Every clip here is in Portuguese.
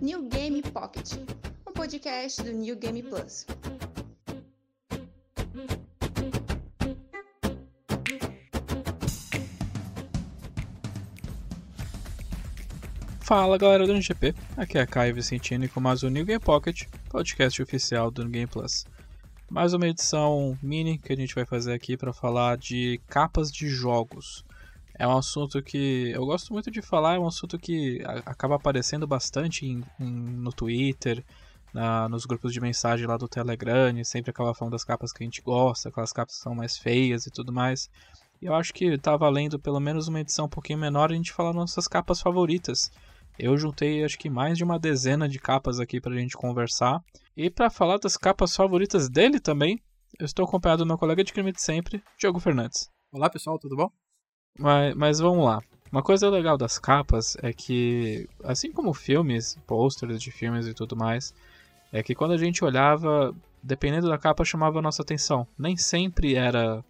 New Game Pocket, um podcast do New Game Plus. Fala galera do NGP, aqui é a Caio Vicentino e com mais um New Game Pocket, podcast oficial do New Game Plus. Mais uma edição mini que a gente vai fazer aqui para falar de capas de jogos. É um assunto que eu gosto muito de falar, é um assunto que acaba aparecendo bastante em, em, no Twitter, na, nos grupos de mensagem lá do Telegram, sempre acaba falando das capas que a gente gosta, aquelas capas que são mais feias e tudo mais. E eu acho que tá valendo pelo menos uma edição um pouquinho menor a gente falar nossas capas favoritas. Eu juntei acho que mais de uma dezena de capas aqui pra gente conversar. E para falar das capas favoritas dele também, eu estou acompanhado do meu colega de crime de sempre, Diogo Fernandes. Olá pessoal, tudo bom? Mas, mas vamos lá. Uma coisa legal das capas é que, assim como filmes, posters de filmes e tudo mais, é que quando a gente olhava, dependendo da capa, chamava a nossa atenção. Nem sempre era,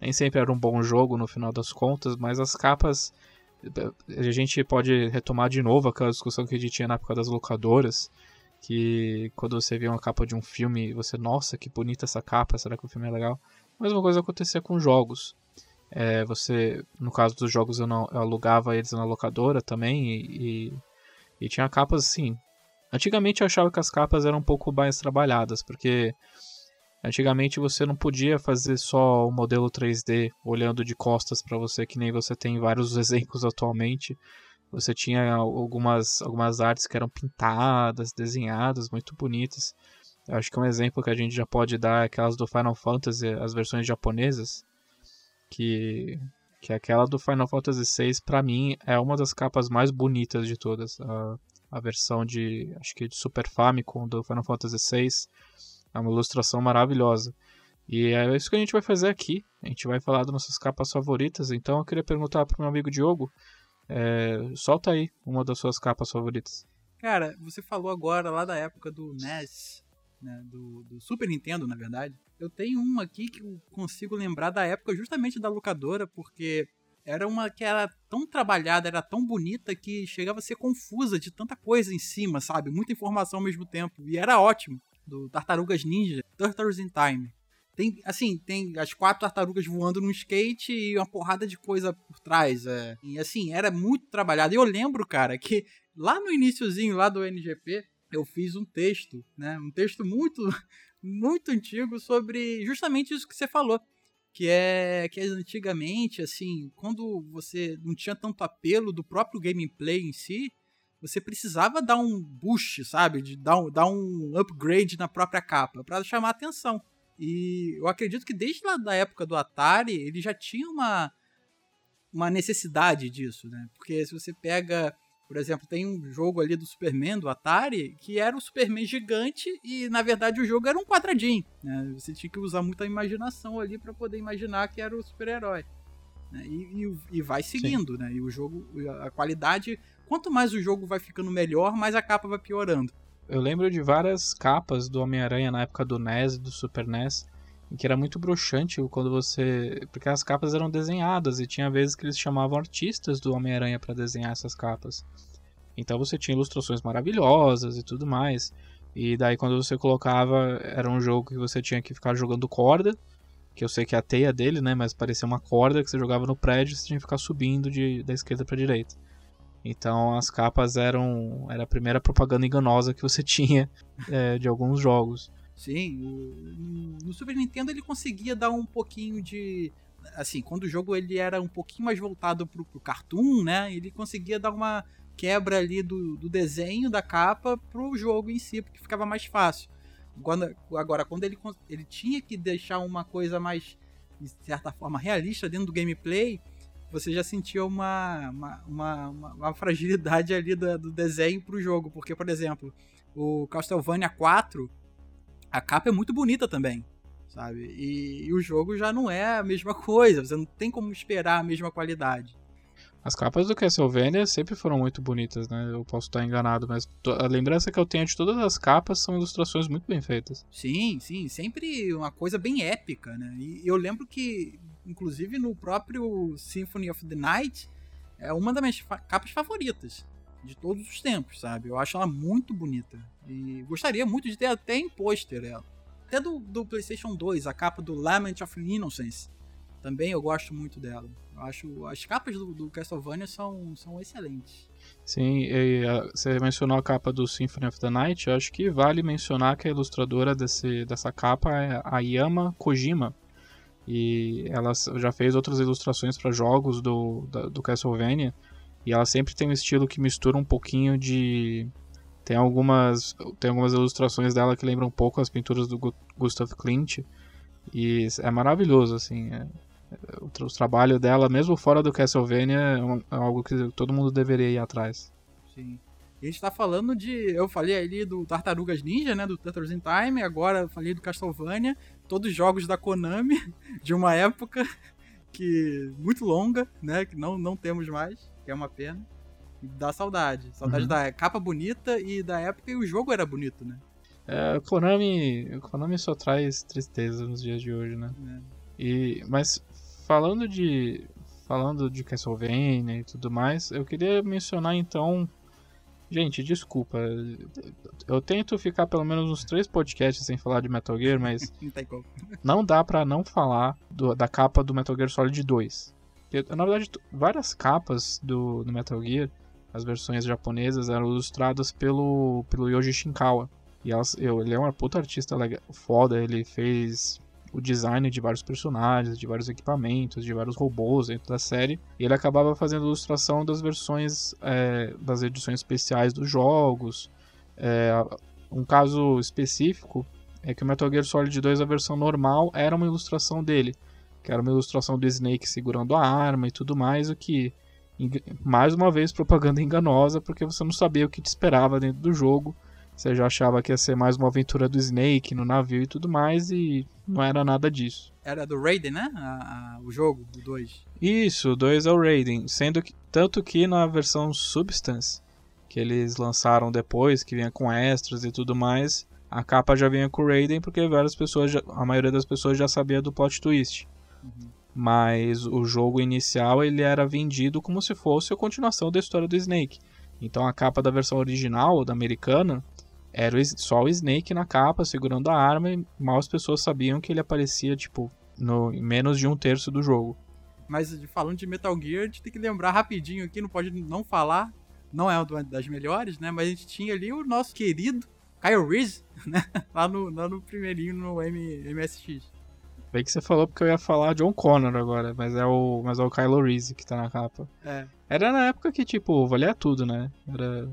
nem sempre era um bom jogo no final das contas, mas as capas a gente pode retomar de novo aquela discussão que a gente tinha na época das locadoras, que quando você vê uma capa de um filme, você, nossa, que bonita essa capa, será que o filme é legal? A mesma coisa acontecia com jogos. É, você, no caso dos jogos, eu, não, eu alugava eles na locadora também e, e, e, tinha capas assim. Antigamente eu achava que as capas eram um pouco mais trabalhadas, porque Antigamente você não podia fazer só o modelo 3D olhando de costas para você, que nem você tem vários exemplos atualmente. Você tinha algumas, algumas artes que eram pintadas, desenhadas, muito bonitas. Eu acho que um exemplo que a gente já pode dar é aquelas do Final Fantasy, as versões japonesas, que, que aquela do Final Fantasy VI, para mim, é uma das capas mais bonitas de todas. A, a versão de, acho que de Super Famicom do Final Fantasy VI é uma ilustração maravilhosa. E é isso que a gente vai fazer aqui. A gente vai falar das nossas capas favoritas. Então eu queria perguntar pro meu amigo Diogo. É, solta aí uma das suas capas favoritas. Cara, você falou agora lá da época do NES, né, do, do, Super Nintendo, na verdade. Eu tenho uma aqui que eu consigo lembrar da época justamente da locadora, porque era uma que era tão trabalhada, era tão bonita que chegava a ser confusa de tanta coisa em cima, sabe? Muita informação ao mesmo tempo. E era ótimo do Tartarugas Ninja, Turtles in Time. Tem, assim, tem as quatro tartarugas voando num skate e uma porrada de coisa por trás. É. E assim, era muito trabalhado. E eu lembro, cara, que lá no iníciozinho lá do NGP, eu fiz um texto, né? Um texto muito, muito antigo sobre justamente isso que você falou. Que é que antigamente, assim, quando você não tinha tanto apelo do próprio gameplay em si, você precisava dar um boost, sabe? De dar um, dar um upgrade na própria capa para chamar atenção. E eu acredito que desde lá da época do Atari, ele já tinha uma, uma necessidade disso, né? Porque se você pega, por exemplo, tem um jogo ali do Superman, do Atari, que era o Superman gigante e, na verdade, o jogo era um quadradinho, né? Você tinha que usar muita imaginação ali para poder imaginar que era o super-herói. Né? E, e, e, vai seguindo, Sim. né? E o jogo, a qualidade quanto mais o jogo vai ficando melhor, mais a capa vai piorando. Eu lembro de várias capas do Homem-Aranha na época do NES e do Super NES, que era muito broxante quando você. Porque as capas eram desenhadas e tinha vezes que eles chamavam artistas do Homem-Aranha para desenhar essas capas. Então você tinha ilustrações maravilhosas e tudo mais. E daí quando você colocava, era um jogo que você tinha que ficar jogando corda, que eu sei que é a teia dele, né, mas parecia uma corda que você jogava no prédio você tinha que ficar subindo de, da esquerda para direita. Então as capas eram era a primeira propaganda enganosa que você tinha é, de alguns jogos. Sim, no Super Nintendo ele conseguia dar um pouquinho de assim, quando o jogo ele era um pouquinho mais voltado pro, pro cartoon, né? Ele conseguia dar uma quebra ali do, do desenho da capa pro jogo em si, porque ficava mais fácil. Quando, agora, quando ele, ele tinha que deixar uma coisa mais, de certa forma, realista dentro do gameplay, você já sentia uma, uma, uma, uma fragilidade ali do, do desenho pro jogo. Porque, por exemplo, o Castlevania 4, a capa é muito bonita também, sabe? E, e, o jogo já não é a mesma coisa, você não tem como esperar a mesma qualidade. As capas do Castlevania sempre foram muito bonitas, né? Eu posso estar enganado, mas a lembrança que eu tenho de todas as capas são ilustrações muito bem feitas. Sim, sim, sempre uma coisa bem épica, né? E eu lembro que inclusive no próprio Symphony of the Night, é uma das minhas fa capas favoritas. De todos os tempos, sabe? Eu acho ela muito bonita. E gostaria muito de ter até em pôster ela. Até do, do PlayStation 2, a capa do Lament of Innocence. Também eu gosto muito dela. Eu acho as capas do, do Castlevania são, são excelentes. Sim, e a, você mencionou a capa do Symphony of the Night. Eu acho que vale mencionar que a ilustradora desse, dessa capa é a Yama Kojima. E ela já fez outras ilustrações para jogos do, da, do Castlevania. E ela sempre tem um estilo que mistura um pouquinho de. Tem algumas, tem algumas ilustrações dela que lembram um pouco as pinturas do Gustav Klimt. E é maravilhoso, assim. É, o, o trabalho dela, mesmo fora do Castlevania, é, é algo que todo mundo deveria ir atrás. Sim. E a gente tá falando de. Eu falei ali do Tartarugas Ninja, né? Do Turtles in Time. Agora falei do Castlevania. Todos jogos da Konami, de uma época que. muito longa, né? Que não, não temos mais, que é uma pena. Dá saudade. Saudade uhum. da capa bonita e da época e o jogo era bonito, né? É, o Konami, o Konami só traz tristeza nos dias de hoje, né? É. E, mas falando de falando de Castlevania e tudo mais, eu queria mencionar então, gente, desculpa, eu tento ficar pelo menos uns três podcasts sem falar de Metal Gear, mas não dá para não falar do, da capa do Metal Gear Solid 2. Na verdade, várias capas do, do Metal Gear, as versões japonesas, eram ilustradas pelo, pelo Yoji Shinkawa. E elas, eu, ele é uma puta artista legal, foda, ele fez o design de vários personagens, de vários equipamentos, de vários robôs dentro da série. E ele acabava fazendo ilustração das versões é, das edições especiais dos jogos. É, um caso específico é que o Metal Gear Solid 2, a versão normal, era uma ilustração dele, que era uma ilustração do Snake segurando a arma e tudo mais, o que mais uma vez propaganda enganosa, porque você não sabia o que te esperava dentro do jogo. Você já achava que ia ser mais uma aventura do Snake no navio e tudo mais, e não era nada disso. Era do Raiden, né? A, a, o jogo do 2. Isso, o 2 é o Raiden. Sendo que, tanto que na versão Substance, que eles lançaram depois, que vinha com extras e tudo mais, a capa já vinha com o Raiden, porque várias pessoas, já, a maioria das pessoas já sabia do plot twist. Mas o jogo inicial ele era vendido como se fosse a continuação da história do Snake. Então a capa da versão original, da americana, era só o Snake na capa, segurando a arma, e mal as pessoas sabiam que ele aparecia, tipo, no, em menos de um terço do jogo. Mas falando de Metal Gear, a gente tem que lembrar rapidinho aqui, não pode não falar, não é uma das melhores, né? Mas a gente tinha ali o nosso querido Kyle Reese, né? Lá no, lá no primeirinho no M, MSX. Bem que você falou porque eu ia falar John Connor agora, mas é o, mas é o Kylo Reese que tá na capa. É. Era na época que, tipo, valia tudo, né? Era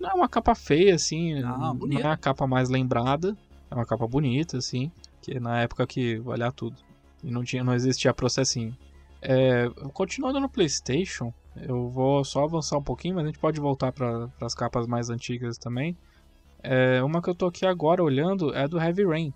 não é uma capa feia, assim. Não, não é a capa mais lembrada. É uma capa bonita, assim. Que na época que valia tudo. E não, tinha, não existia processinho. É, continuando no PlayStation, eu vou só avançar um pouquinho, mas a gente pode voltar para as capas mais antigas também. É, uma que eu tô aqui agora olhando é do Heavy Rain.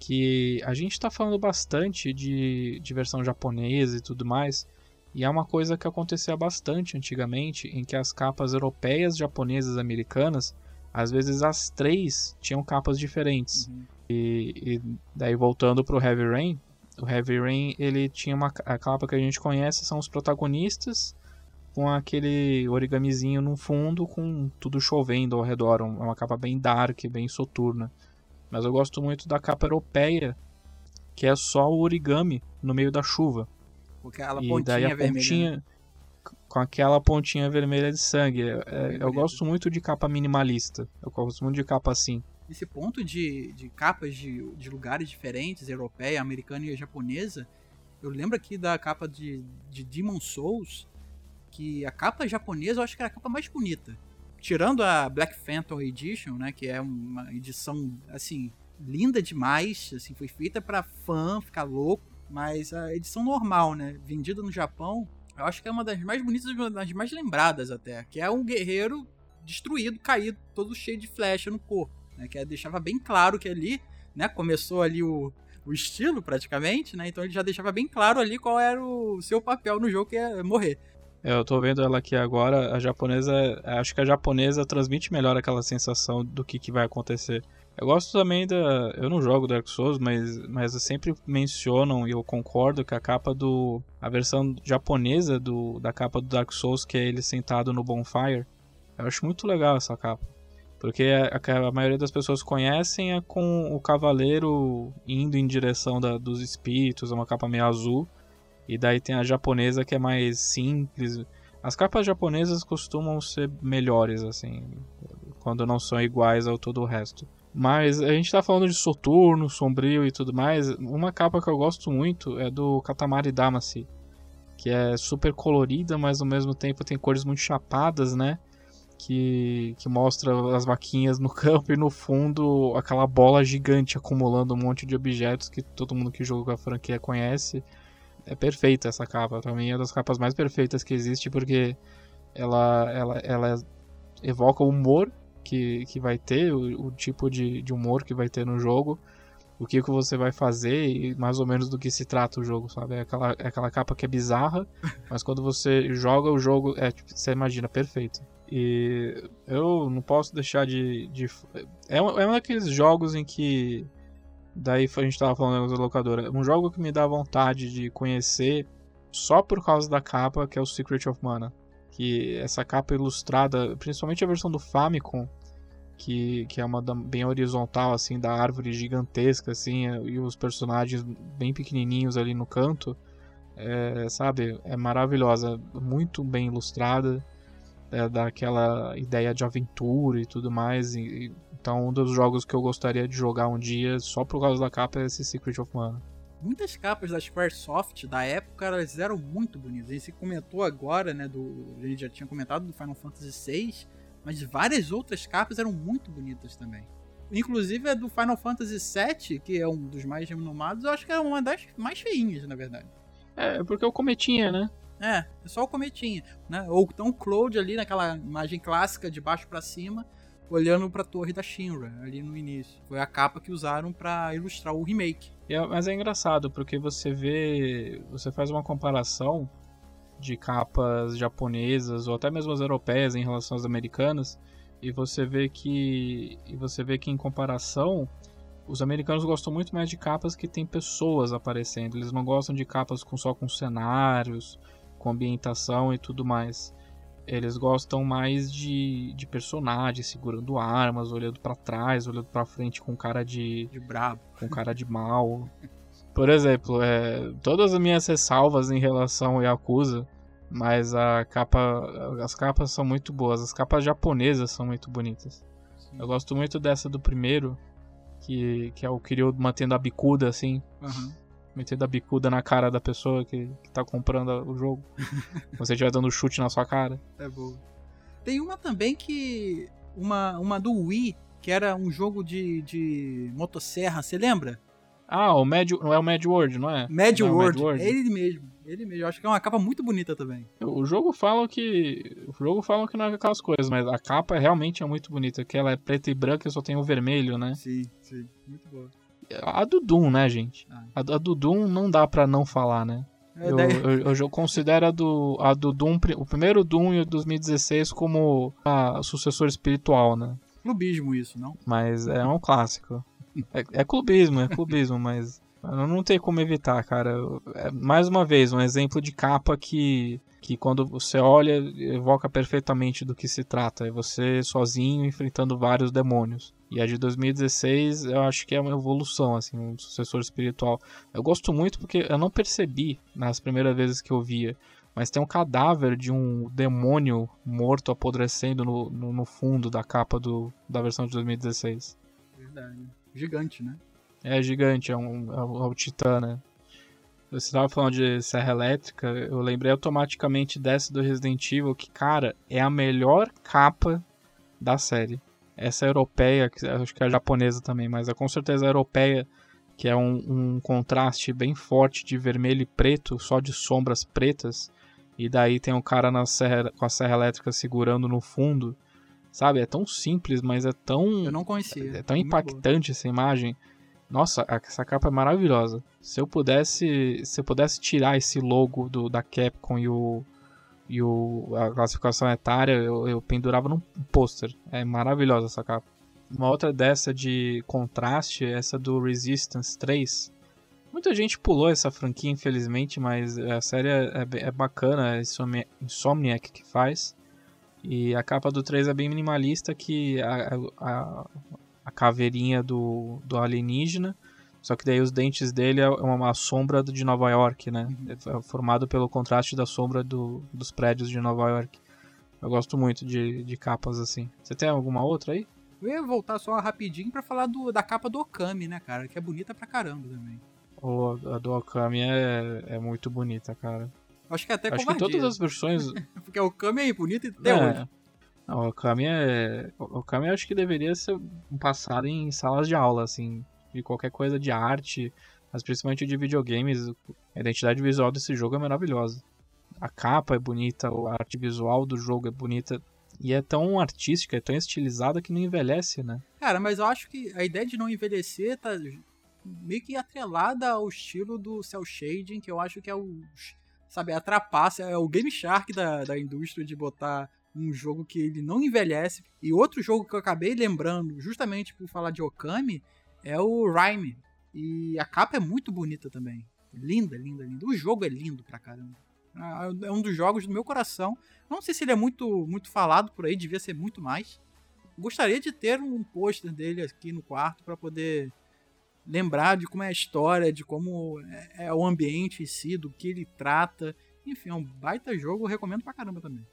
Que a gente está falando bastante de, de versão japonesa e tudo mais. E é uma coisa que acontecia bastante antigamente, em que as capas europeias, japonesas, americanas, às vezes as três tinham capas diferentes. Uhum. E, e, daí voltando para o Heavy Rain, o Heavy Rain ele tinha uma a capa que a gente conhece são os protagonistas com aquele origamizinho no fundo com tudo chovendo ao redor, é uma capa bem dark, bem soturna. Mas eu gosto muito da capa europeia, que é só o origami no meio da chuva. Com aquela pontinha e daí a vermelha. Pontinha, né? Com aquela pontinha vermelha de sangue. É, é eu gosto muito de capa minimalista. Eu gosto muito de capa assim. Esse ponto de, de capas de, de lugares diferentes, europeia, americana e japonesa, eu lembro aqui da capa de, de Demon Souls, que a capa japonesa eu acho que era a capa mais bonita. Tirando a Black Phantom Edition, né, que é uma edição assim linda demais, assim foi feita para fã ficar louco. Mas a edição normal, né? Vendida no Japão, eu acho que é uma das mais bonitas, uma das mais lembradas até. Que é um guerreiro destruído, caído, todo cheio de flecha no corpo. Né? Que deixava bem claro que ali, né? Começou ali o, o estilo praticamente, né? Então ele já deixava bem claro ali qual era o seu papel no jogo, que é morrer. É, eu tô vendo ela aqui agora, a japonesa, acho que a japonesa transmite melhor aquela sensação do que, que vai acontecer. Eu gosto também da. Eu não jogo Dark Souls, mas, mas sempre mencionam e eu concordo que a capa do. A versão japonesa do, da capa do Dark Souls, que é ele sentado no bonfire. Eu acho muito legal essa capa. Porque a, a maioria das pessoas conhecem é com o cavaleiro indo em direção da, dos espíritos, é uma capa meio azul. E daí tem a japonesa que é mais simples. As capas japonesas costumam ser melhores, assim, quando não são iguais ao todo o resto. Mas a gente tá falando de soturno, sombrio e tudo mais. Uma capa que eu gosto muito é do Katamari Damacy, que é super colorida, mas ao mesmo tempo tem cores muito chapadas, né? Que, que mostra as vaquinhas no campo e no fundo aquela bola gigante acumulando um monte de objetos que todo mundo que joga a franquia conhece. É perfeita essa capa, pra mim é uma das capas mais perfeitas que existe porque ela, ela, ela evoca o humor que, que vai ter, o, o tipo de, de, humor que vai ter no jogo, o que, que você vai fazer e mais ou menos do que se trata o jogo, sabe? É aquela, é aquela capa que é bizarra, mas quando você joga o jogo, é, tipo, você imagina perfeito. E eu não posso deixar de. de é, um, é um daqueles jogos em que. Daí a gente tava falando da locadora. Um jogo que me dá vontade de conhecer só por causa da capa, que é o Secret of Mana que essa capa ilustrada, principalmente a versão do Famicom, que, que é uma da, bem horizontal assim da árvore gigantesca assim e os personagens bem pequenininhos ali no canto, é, sabe, é maravilhosa, muito bem ilustrada, é, dá aquela ideia de aventura e tudo mais. E, então um dos jogos que eu gostaria de jogar um dia só por causa da capa é esse Secret of Mana muitas capas da Squaresoft da época elas eram muito bonitas. A gente comentou agora, né? Do, a gente já tinha comentado do Final Fantasy VI, mas várias outras capas eram muito bonitas também. Inclusive a do Final Fantasy VII, que é um dos mais renomados, eu acho que é uma das mais feinhas, na verdade. É, porque é o cometinha, né? É, é só o cometinha, né? Ou então o Cloud ali naquela imagem clássica de baixo para cima, olhando para a torre da Shinra ali no início. Foi a capa que usaram para ilustrar o remake. É, mas é engraçado porque você vê, você faz uma comparação de capas japonesas ou até mesmo as europeias em relação às americanas e você vê que e você vê que em comparação os americanos gostam muito mais de capas que tem pessoas aparecendo. Eles não gostam de capas com só com cenários, com ambientação e tudo mais. Eles gostam mais de, de personagens segurando armas, olhando para trás, olhando para frente com cara de. De brabo. Com cara de mal. Por exemplo, é, todas as minhas ressalvas em relação ao Yakuza, mas a capa, as capas são muito boas. As capas japonesas são muito bonitas. Sim. Eu gosto muito dessa do primeiro, que, que é o Kiryu mantendo a bicuda assim. Uhum metendo a bicuda na cara da pessoa que, que tá comprando o jogo. você estiver dando chute na sua cara. É bom. Tem uma também que. Uma, uma do Wii, que era um jogo de, de motosserra, você lembra? Ah, o Mad, não é o Mad World, não é? Mad, não World. É Mad World. Ele mesmo. Ele mesmo. Eu acho que é uma capa muito bonita também. O jogo fala que. O jogo fala que não é aquelas coisas, mas a capa realmente é muito bonita. Que ela é preta e branca e só tem o vermelho, né? Sim, sim. Muito boa a do Doom, né, gente? Ah. A, a do Doom não dá pra não falar, né? É, eu, eu, eu, considero a do, a do Doom, o primeiro Doom e o 2016 como a sucessor espiritual, né? Clubismo isso, não? Mas é um clássico. É, é clubismo, é clubismo, mas não tem como evitar, cara. É, mais uma vez, um exemplo de capa que, que quando você olha, evoca perfeitamente do que se trata. É você sozinho enfrentando vários demônios. E a de 2016 eu acho que é uma evolução, assim, um sucessor espiritual. Eu gosto muito porque eu não percebi nas primeiras vezes que eu via, mas tem um cadáver de um demônio morto apodrecendo no, no, no fundo da capa do, da versão de 2016. Verdade. Gigante, né? É gigante, é, um, é, o, é o Titã, né? Você estava falando de Serra Elétrica, eu lembrei automaticamente dessa do Resident Evil, que, cara, é a melhor capa da série essa europeia, que acho que é a japonesa também, mas é com certeza a europeia, que é um, um, contraste bem forte de vermelho e preto, só de sombras pretas, e daí tem um cara na serra, com a serra elétrica segurando no fundo, sabe? É tão simples, mas é tão. Eu não conhecia. É tão impactante essa imagem. Nossa, essa capa é maravilhosa. Se eu pudesse, se eu pudesse tirar esse logo do, da Capcom e o e o, a classificação etária, eu, eu pendurava num pôster. É maravilhosa essa capa. Uma outra dessa de contraste é essa do Resistance 3. Muita gente pulou essa franquia, infelizmente, mas a série é, é bacana, é Insomniac que faz. E a capa do 3 é bem minimalista, que a, a, a caveirinha do, do alienígena, só que daí os dentes dele é uma, uma sombra de Nova York, né? Uhum. É formado pelo contraste da sombra do, dos prédios de Nova York. Eu gosto muito de, de capas assim. Você tem alguma outra aí? Eu ia voltar só rapidinho para falar do, da capa do Okami, né, cara? Que é bonita pra caramba também. Oh, a do Okami é, é muito bonita, cara. Acho que é até Acho que todas as versões. Porque o Okami é bonito até é. hoje. Não, o Okami é. O Okami eu acho que deveria ser passado em salas de aula, assim. De qualquer coisa de arte, mas principalmente de videogames. A identidade visual desse jogo é maravilhosa. A capa é bonita, a arte visual do jogo é bonita. E é tão artística, é tão estilizada que não envelhece, né? Cara, mas eu acho que a ideia de não envelhecer tá meio que atrelada ao estilo do cel shading, que eu acho que é o. Sabe, a trapaça, é o Game Shark da, da indústria de botar um jogo que ele não envelhece. E outro jogo que eu acabei lembrando, justamente por falar de Okami, é o Rhyme. E a capa é muito bonita também. Linda, linda, linda. O jogo é lindo pra caramba. Ah, é um dos jogos do meu coração. Não sei se ele é muito, muito falado por aí, devia ser muito mais. Gostaria de ter um pôster dele aqui no quarto para poder lembrar de como é a história, de como é, é o ambiente em si, do que ele trata. Enfim, é um baita jogo, recomendo pra caramba também.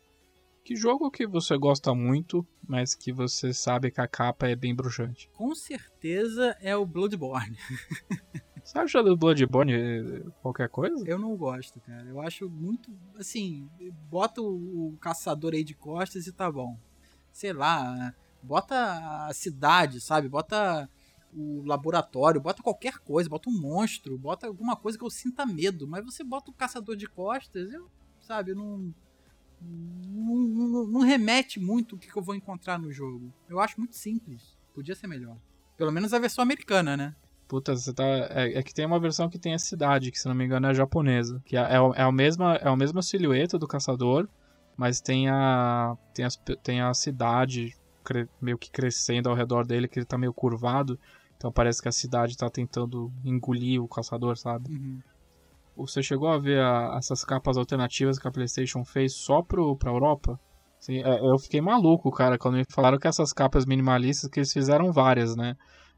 Que jogo que você gosta muito, mas que você sabe que a capa é bem bruxante? Com certeza é o Bloodborne. Você acha do Bloodborne eh, qualquer coisa? Eu não gosto, cara. Eu acho muito. Assim, bota o, caçador aí de costas e tá bom. Sei lá, bota a cidade, sabe? Bota o laboratório, bota qualquer coisa, bota um monstro, bota alguma coisa que eu sinta medo. Mas você bota o caçador de costas, eu, sabe, eu não. Não, não, não remete muito o que, que eu vou encontrar no jogo. Eu acho muito simples. Podia ser melhor. Pelo menos a versão americana, né? Puta, você tá. É, é, que tem uma versão que tem a cidade, que se não me engano é japonesa. Que é, é, é, a, mesma, é a mesma silhueta do caçador, mas tem a. Tem, as, tem a cidade cre, meio que crescendo ao redor dele, que ele tá meio curvado. Então parece que a cidade tá tentando engolir o caçador, sabe? Uhum. Você chegou a ver a, essas capas alternativas que a PlayStation fez só pro, pra Europa? Assim, eu fiquei maluco, cara, quando me falaram que essas capas minimalistas, que eles fizeram várias, né?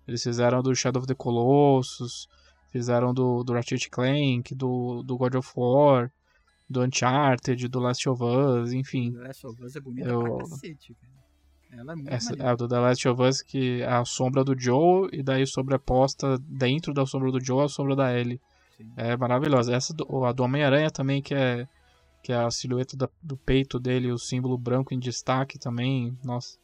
Eles fizeram do Shadow of the Colossus, fizeram do, do Ratchet Clank, do, do God of War, do Uncharted, do Last of Us, enfim. The Last of Us é bonita eu... pra cacete, cara. Ela é muito Essa, é do The Last of Us, que é a sombra do Joe, e daí sobreposta dentro da sombra do Joe a sombra da Ellie. Sim. É maravilhosa. Essa do, a do Homem-Aranha também, que é, que é a silhueta da, do peito dele, o símbolo branco em destaque também. Nossa.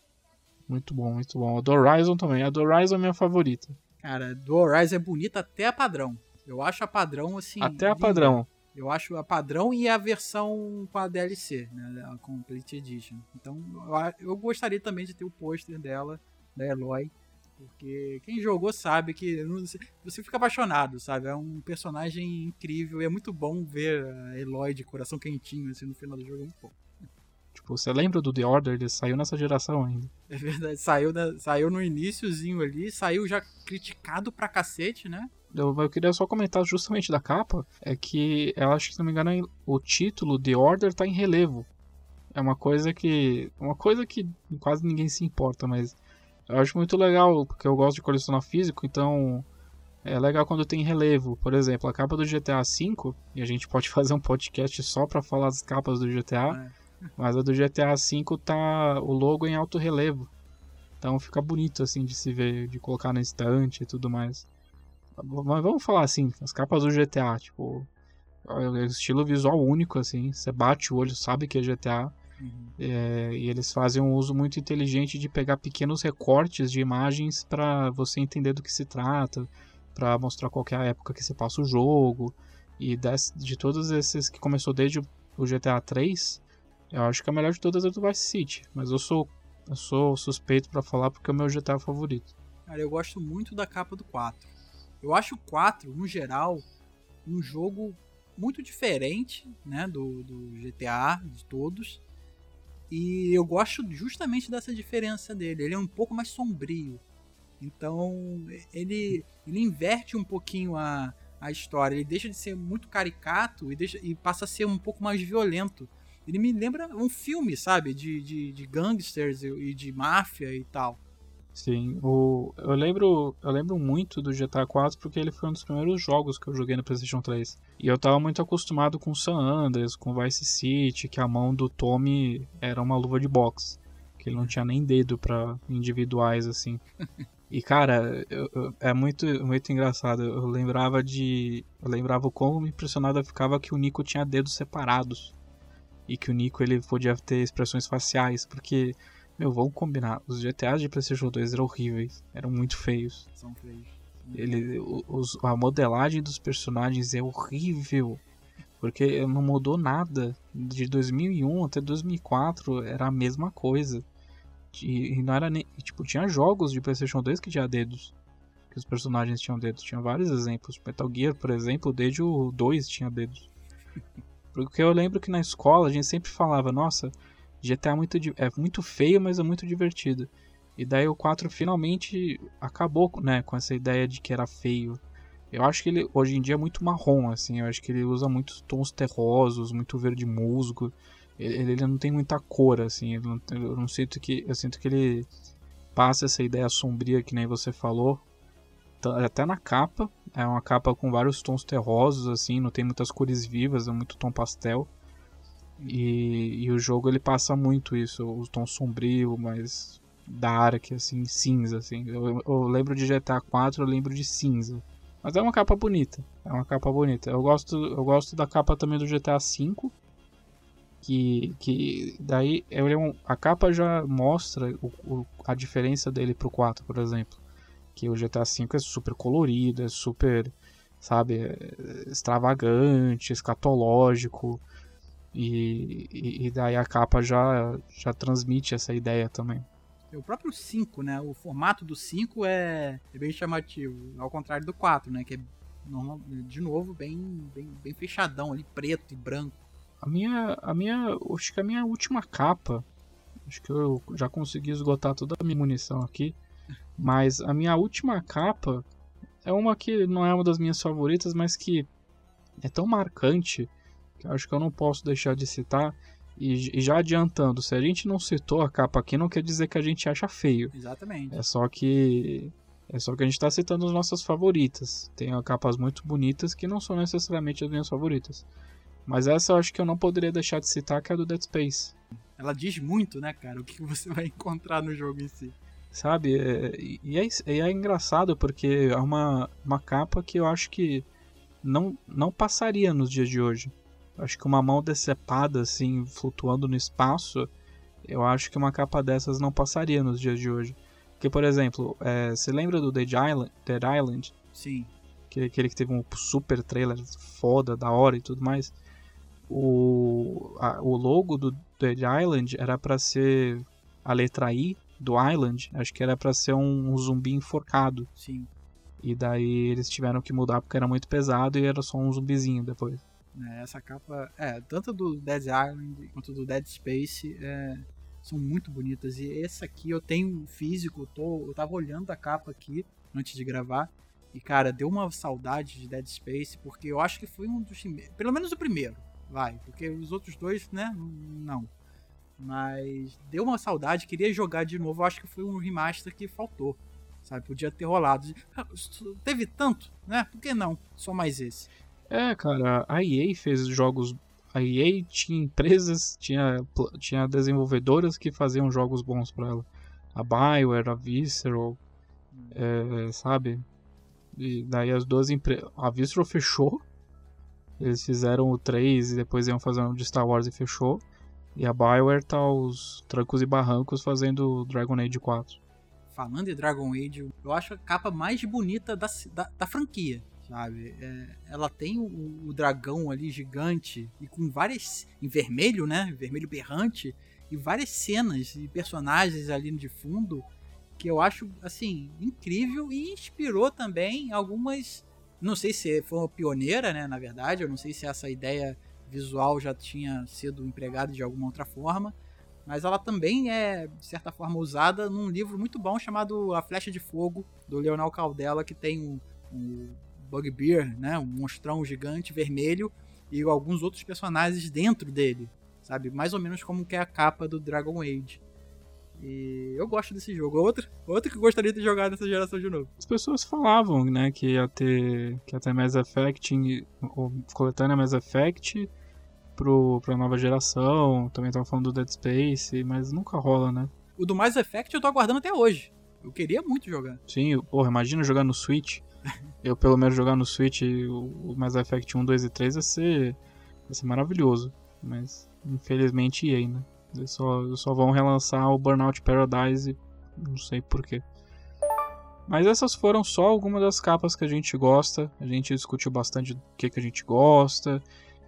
Muito bom, muito bom. A do Horizon também. A do Horizon é minha favorita. Cara, do Horizon é bonita até a padrão. Eu acho a padrão assim. Até a padrão. Eu acho a padrão e a versão com a DLC, né? A Complete Edition. Então eu, eu gostaria também de ter o pôster dela, da Eloy. Porque quem jogou sabe que você fica apaixonado, sabe? É um personagem incrível e é muito bom ver a Eloy de coração quentinho assim, no final do jogo. É muito bom. Tipo, você lembra do The Order? Ele saiu nessa geração ainda. É verdade, saiu, na, saiu no iníciozinho ali, saiu já criticado pra cacete, né? Eu, eu, queria só comentar justamente da capa, é que eu acho que, se não me engano, o título The Order tá em relevo. É uma coisa que. Uma coisa que quase ninguém se importa, mas eu acho muito legal, porque eu gosto de colecionar físico, então é legal quando tem relevo. Por exemplo, a capa do GTA V, e a gente pode fazer um podcast só para falar das capas do GTA. É mas a do GTA V tá o logo em alto relevo. Então fica bonito assim de se ver, de colocar na estante e tudo mais. Mas vamos falar assim, as capas do GTA, tipo, é estilo visual único assim, você bate o olho, sabe que é GTA. Uhum. É, e eles fazem um uso muito inteligente de pegar pequenos recortes de imagens para você entender do que se trata, para mostrar qual é a época que se passa o jogo. E desse, de todos esses que começou desde o GTA 3, eu acho que a melhor de todas é do Vice City, mas eu sou eu sou suspeito para falar porque é o meu GTA favorito. Cara, eu gosto muito da capa do 4. Eu acho o 4, no geral, um jogo muito diferente, né, do, do GTA de todos. E eu gosto justamente dessa diferença dele. Ele é um pouco mais sombrio. Então, ele, ele inverte um pouquinho a, a história. Ele deixa de ser muito caricato e, deixa, e passa a ser um pouco mais violento. Ele me lembra um filme, sabe? De, de, de gangsters e de máfia e tal. Sim, o, eu lembro eu lembro muito do GTA 4 porque ele foi um dos primeiros jogos que eu joguei no PlayStation 3. E eu tava muito acostumado com San Andreas, com Vice City, que a mão do Tommy era uma luva de boxe, que ele não tinha nem dedo para individuais assim. E cara, eu, eu, é muito muito engraçado. Eu lembrava de eu lembrava como impressionado eu ficava que o Nico tinha dedos separados e que o Nico ele podia ter expressões faciais, porque meu, vamos combinar. Os GTAs de PlayStation 2 eram horríveis. Eram muito feios. São feios. Ele, os, a modelagem dos personagens é horrível. Porque não mudou nada. De 2001 até 2004 era a mesma coisa. E, e não era nem. Tipo, tinha jogos de PlayStation 2 que tinha dedos. Que os personagens tinham dedos. Tinha vários exemplos. Metal Gear, por exemplo, desde o 2 tinha dedos. Porque eu lembro que na escola a gente sempre falava: Nossa, GTA é muito, é muito feio, mas é muito divertido. E daí o 4 finalmente acabou né, com essa ideia de que era feio. Eu acho que ele hoje em dia é muito marrom, assim. Eu acho que ele usa muitos tons terrosos, muito verde musgo. Ele, ele não tem muita cor, assim. Não, eu não sinto que. Eu sinto que ele passa essa ideia sombria que nem você falou. Até na capa. É uma capa com vários tons terrosos, assim. Não tem muitas cores vivas, é muito tom pastel. E, e, o jogo ele passa muito isso, o tom sombrio, mais dark, assim, cinza, assim. Eu, eu, lembro de GTA 4, eu lembro de cinza. Mas é uma capa bonita, é uma capa bonita. Eu gosto, eu gosto da capa também do GTA 5, que, que daí ele é a capa já mostra o, o, a diferença dele pro 4, por exemplo. Que o GTA 5 é super colorido, é super, sabe, é extravagante, escatológico. E, e, daí a capa já, já transmite essa ideia também. O próprio 5, né? O formato do 5 é, é bem chamativo, ao contrário do 4, né? Que é, normal, de novo, bem, bem, bem fechadão ali, preto e branco. A minha, a minha, acho que a minha última capa, acho que eu já consegui esgotar toda a minha munição aqui, mas a minha última capa é uma que não é uma das minhas favoritas, mas que é tão marcante que acho que eu não posso deixar de citar. E, e, já adiantando, se a gente não citou a capa aqui, não quer dizer que a gente acha feio. Exatamente. É só que. É só que a gente está citando as nossas favoritas. Tem capas muito bonitas que não são necessariamente as minhas favoritas. Mas essa eu acho que eu não poderia deixar de citar, que é a do Dead Space. Ela diz muito, né, cara, o que você vai encontrar no jogo em si. Sabe? É, e, é, e é engraçado porque é uma, uma capa que eu acho que não, não passaria nos dias de hoje. Acho que uma mão decepada, assim, flutuando no espaço, eu acho que uma capa dessas não passaria nos dias de hoje. Porque, por exemplo, é, você lembra do Dead Island? Dead Island? Sim. Que, aquele que teve um super trailer foda, da hora e tudo mais. O, a, o logo do Dead Island era para ser a letra I do Island, acho que era para ser um, um, zumbi enforcado. Sim. E daí eles tiveram que mudar porque era muito pesado e era só um zumbizinho depois. Né? Essa capa, é, tanto do Dead Island quanto do Dead Space é, são muito bonitas. E essa aqui eu tenho físico, tô, eu tava olhando a capa aqui antes de gravar. E cara, deu uma saudade de Dead Space, porque eu acho que foi um dos. Pelo menos o primeiro, vai. Porque os outros dois, né? Não. Mas deu uma saudade, queria jogar de novo. Eu acho que foi um remaster que faltou. Sabe? Podia ter rolado. Teve tanto, né? Por que não? Só mais esse. É, cara, a EA fez jogos. A EA tinha empresas, tinha, tinha desenvolvedoras que faziam jogos bons para ela. A Bioware, a Visceral, é, sabe? E daí as duas empresas. A Visceral fechou. Eles fizeram o 3 e depois iam fazer um de Star Wars e fechou. E a Bioware tá aos trancos e barrancos fazendo Dragon Age 4. Falando em Dragon Age, eu acho a capa mais bonita da, da, da franquia sabe? É, ela tem o, o, dragão ali gigante e com várias em vermelho, né? Vermelho berrante e várias cenas e personagens ali de fundo que eu acho assim incrível e inspirou também algumas Não sei se foi uma pioneira, né, na verdade, eu não sei se essa ideia visual já tinha sido empregada de alguma outra forma, mas ela também é, de certa forma, usada num livro muito bom chamado A Flecha de Fogo, do Leonel Caldela, que tem um, um Bugbear, né, um monstrão gigante vermelho, e alguns outros personagens dentro dele, sabe? Mais ou menos como que é a capa do Dragon Age. E eu gosto desse jogo. Outro, outro que gostaria de jogar nessa geração de novo. As pessoas falavam, né, que ia ter, que ia ter Mass Effect, ou coletânea Mass Effect pro, pra nova geração. Também estavam falando do Dead Space, mas nunca rola, né? O do Mass Effect eu tô aguardando até hoje. Eu queria muito jogar. Sim, porra, imagina jogar no Switch. Eu, pelo menos, jogar no Switch o, o Mass Effect 1, 2 e 3 ia ser, ia ser maravilhoso. Mas, infelizmente, EA, né? Eles só, só vão relançar o Burnout Paradise, não sei porquê. Mas essas foram só algumas das capas que a gente gosta. A gente discutiu bastante do que, que a gente gosta,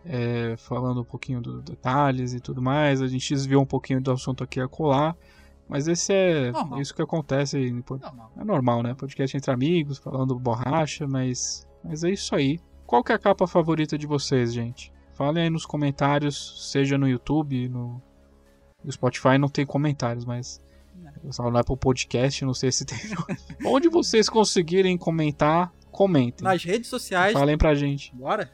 é, falando um pouquinho dos detalhes e tudo mais. A gente desviou um pouquinho do assunto aqui a colar. Mas esse é normal. isso que acontece. Normal. É normal, né? Podcast entre amigos, falando borracha, mas, mas é isso aí. Qual que é a capa favorita de vocês, gente? Falem aí nos comentários, seja no YouTube, no, o Spotify não tem comentários, mas só no Apple Podcast, não sei se tem. Onde vocês conseguirem comentar, comentem. Nas redes sociais. Falem pra gente. Bora?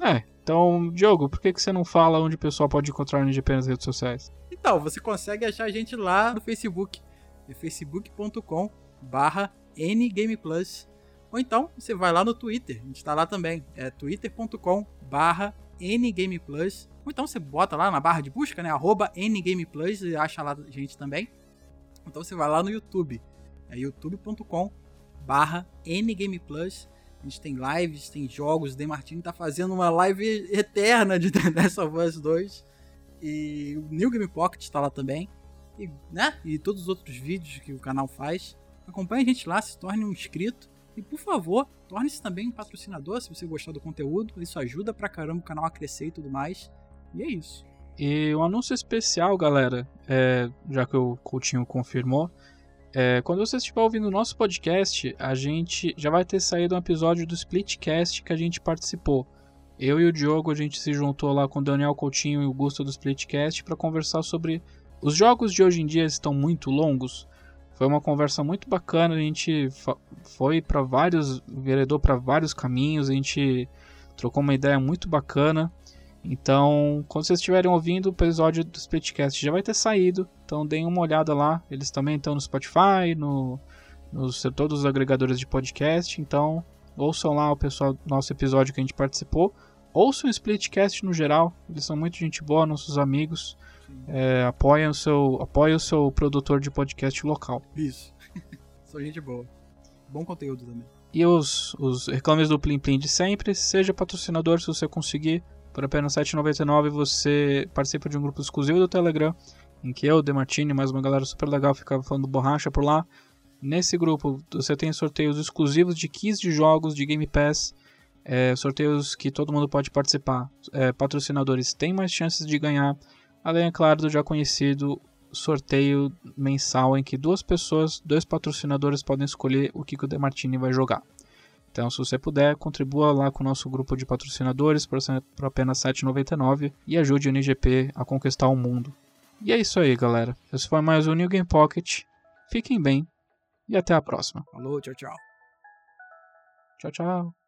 É. Então, Diogo, por que, que você não fala onde o pessoal pode encontrar o NGP nas redes sociais? Então, você consegue achar a gente lá no Facebook. É facebook.com barra ngameplus. Ou então, você vai lá no Twitter. A gente tá lá também. É twitter.com barra ngameplus. Ou então você bota lá na barra de busca, né? Arroba NGamePlus e acha lá a gente também. Então você vai lá no YouTube. É youtube.com barra NGamePlus. A gente tem lives, tem jogos. O Demartini tá fazendo uma live eterna de The Last of Us 2. E o New Game Pocket está lá também. E, né? e todos os outros vídeos que o canal faz. Acompanhe a gente lá, se torne um inscrito. E por favor, torne-se também um patrocinador se você gostar do conteúdo. Isso ajuda pra caramba o canal a crescer e tudo mais. E é isso. E um anúncio especial, galera, é, já que o Coutinho confirmou. É, quando você estiver ouvindo o nosso podcast, a gente já vai ter saído um episódio do Splitcast que a gente participou. Eu e o Diogo, a gente se juntou lá com o Daniel Coutinho e o Gusto do Splitcast para conversar sobre os jogos de hoje em dia estão muito longos. Foi uma conversa muito bacana, a gente foi para vários, veredor para vários caminhos, a gente trocou uma ideia muito bacana. Então, quando vocês estiverem ouvindo o episódio do Splitcast já vai ter saído, então deem uma olhada lá. Eles também estão no Spotify, no, nos todos os agregadores de podcast. Então, ouçam lá o pessoal nosso episódio que a gente participou. Ouçam o Splitcast no geral, eles são muito gente boa, nossos amigos. É, apoiem, o seu, apoiem o seu produtor de podcast local. Isso. são gente boa. Bom conteúdo também. E os, os reclames do Plim Plim de sempre, seja patrocinador se você conseguir por apenas R$ 7,99 você participa de um grupo exclusivo do Telegram, em que eu, Demartini, mais uma galera super legal ficava falando borracha por lá. Nesse grupo você tem sorteios exclusivos de 15 jogos de Game Pass, é, sorteios que todo mundo pode participar. É, patrocinadores têm mais chances de ganhar, além, é claro, do já conhecido sorteio mensal em que duas pessoas, dois patrocinadores podem escolher o que, que o Demartini vai jogar. Então, se você puder, contribua lá com o nosso grupo de patrocinadores por, apenas R$ 7,99 e ajude o NGP a conquistar o mundo. E é isso aí, galera. Esse foi mais um New Game Pocket. Fiquem bem e até a próxima. Falou, tchau, tchau. Tchau, tchau.